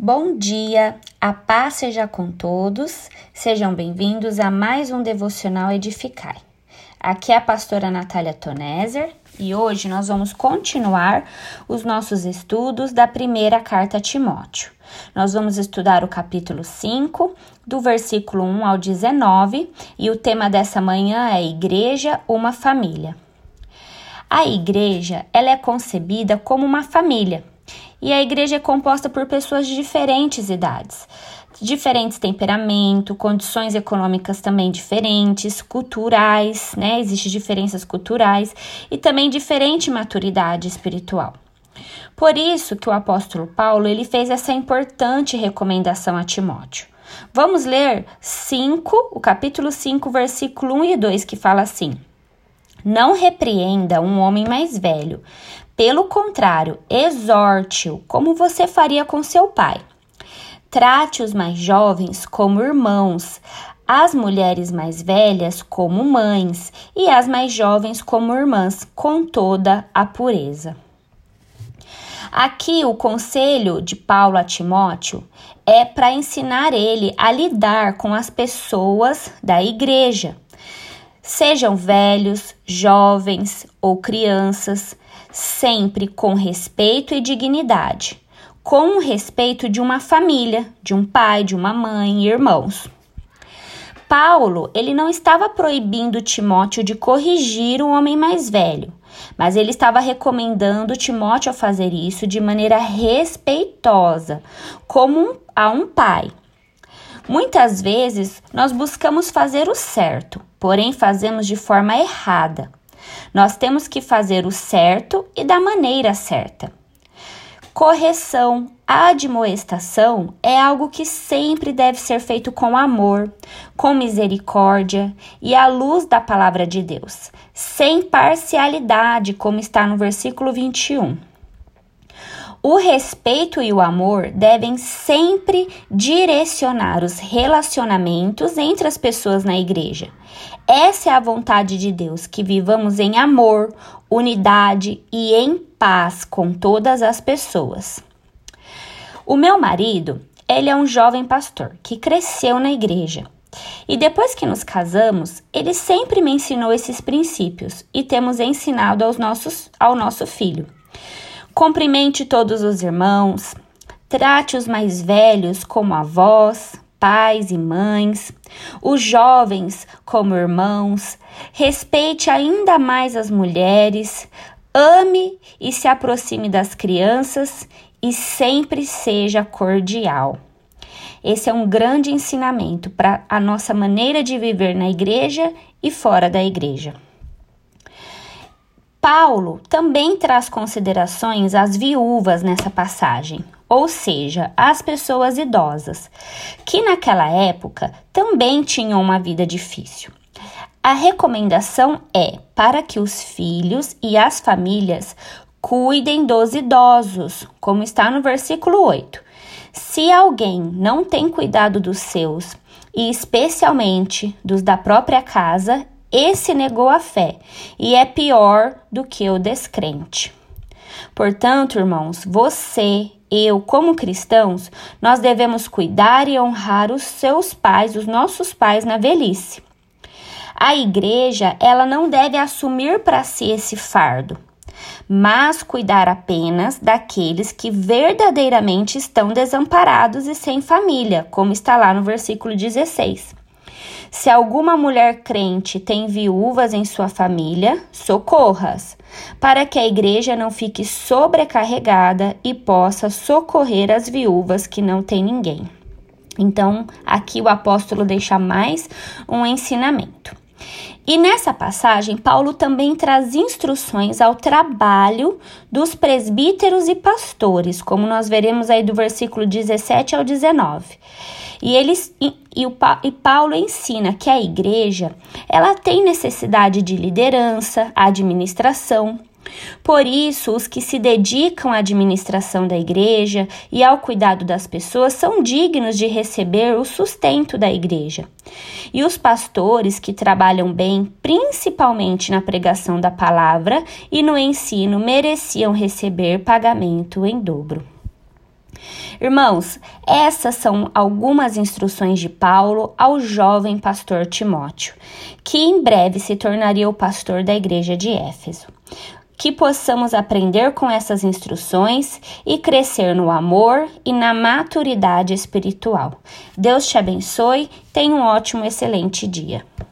Bom dia, a paz seja com todos. Sejam bem-vindos a mais um devocional Edificai. Aqui é a pastora Natália Toneser e hoje nós vamos continuar os nossos estudos da primeira carta a Timóteo. Nós vamos estudar o capítulo 5, do versículo 1 ao 19, e o tema dessa manhã é Igreja, uma família. A igreja, ela é concebida como uma família e a igreja é composta por pessoas de diferentes idades, diferentes temperamento, condições econômicas também diferentes, culturais, né? Existem diferenças culturais e também diferente maturidade espiritual. Por isso que o apóstolo Paulo ele fez essa importante recomendação a Timóteo. Vamos ler 5, o capítulo 5, versículo 1 e 2, que fala assim: Não repreenda um homem mais velho, pelo contrário, exorte-o como você faria com seu pai. Trate os mais jovens como irmãos, as mulheres mais velhas como mães e as mais jovens como irmãs, com toda a pureza. Aqui o conselho de Paulo a Timóteo é para ensinar ele a lidar com as pessoas da igreja. Sejam velhos, jovens ou crianças, sempre com respeito e dignidade, com o respeito de uma família, de um pai, de uma mãe e irmãos. Paulo, ele não estava proibindo Timóteo de corrigir o homem mais velho, mas ele estava recomendando Timóteo a fazer isso de maneira respeitosa, como a um pai. Muitas vezes nós buscamos fazer o certo, porém fazemos de forma errada. Nós temos que fazer o certo e da maneira certa. Correção, admoestação é algo que sempre deve ser feito com amor, com misericórdia e à luz da palavra de Deus, sem parcialidade, como está no versículo 21. O respeito e o amor devem sempre direcionar os relacionamentos entre as pessoas na igreja. Essa é a vontade de Deus, que vivamos em amor, unidade e em paz com todas as pessoas. O meu marido, ele é um jovem pastor que cresceu na igreja. E depois que nos casamos, ele sempre me ensinou esses princípios e temos ensinado aos nossos, ao nosso filho. Cumprimente todos os irmãos, trate os mais velhos como avós, pais e mães, os jovens como irmãos, respeite ainda mais as mulheres, ame e se aproxime das crianças e sempre seja cordial. Esse é um grande ensinamento para a nossa maneira de viver na igreja e fora da igreja. Paulo também traz considerações às viúvas nessa passagem, ou seja, às pessoas idosas, que naquela época também tinham uma vida difícil. A recomendação é para que os filhos e as famílias cuidem dos idosos, como está no versículo 8. Se alguém não tem cuidado dos seus, e especialmente dos da própria casa, esse negou a fé e é pior do que o descrente. Portanto, irmãos, você, eu, como cristãos, nós devemos cuidar e honrar os seus pais, os nossos pais na velhice. A igreja, ela não deve assumir para si esse fardo, mas cuidar apenas daqueles que verdadeiramente estão desamparados e sem família, como está lá no versículo 16. Se alguma mulher crente tem viúvas em sua família, socorras, para que a igreja não fique sobrecarregada e possa socorrer as viúvas que não têm ninguém. Então, aqui o apóstolo deixa mais um ensinamento. E nessa passagem, Paulo também traz instruções ao trabalho dos presbíteros e pastores, como nós veremos aí do versículo 17 ao 19. E, eles, e, e, o, e Paulo ensina que a igreja ela tem necessidade de liderança, administração, por isso, os que se dedicam à administração da igreja e ao cuidado das pessoas são dignos de receber o sustento da igreja. E os pastores que trabalham bem, principalmente na pregação da palavra e no ensino, mereciam receber pagamento em dobro. Irmãos, essas são algumas instruções de Paulo ao jovem pastor Timóteo, que em breve se tornaria o pastor da igreja de Éfeso. Que possamos aprender com essas instruções e crescer no amor e na maturidade espiritual. Deus te abençoe, tenha um ótimo, excelente dia.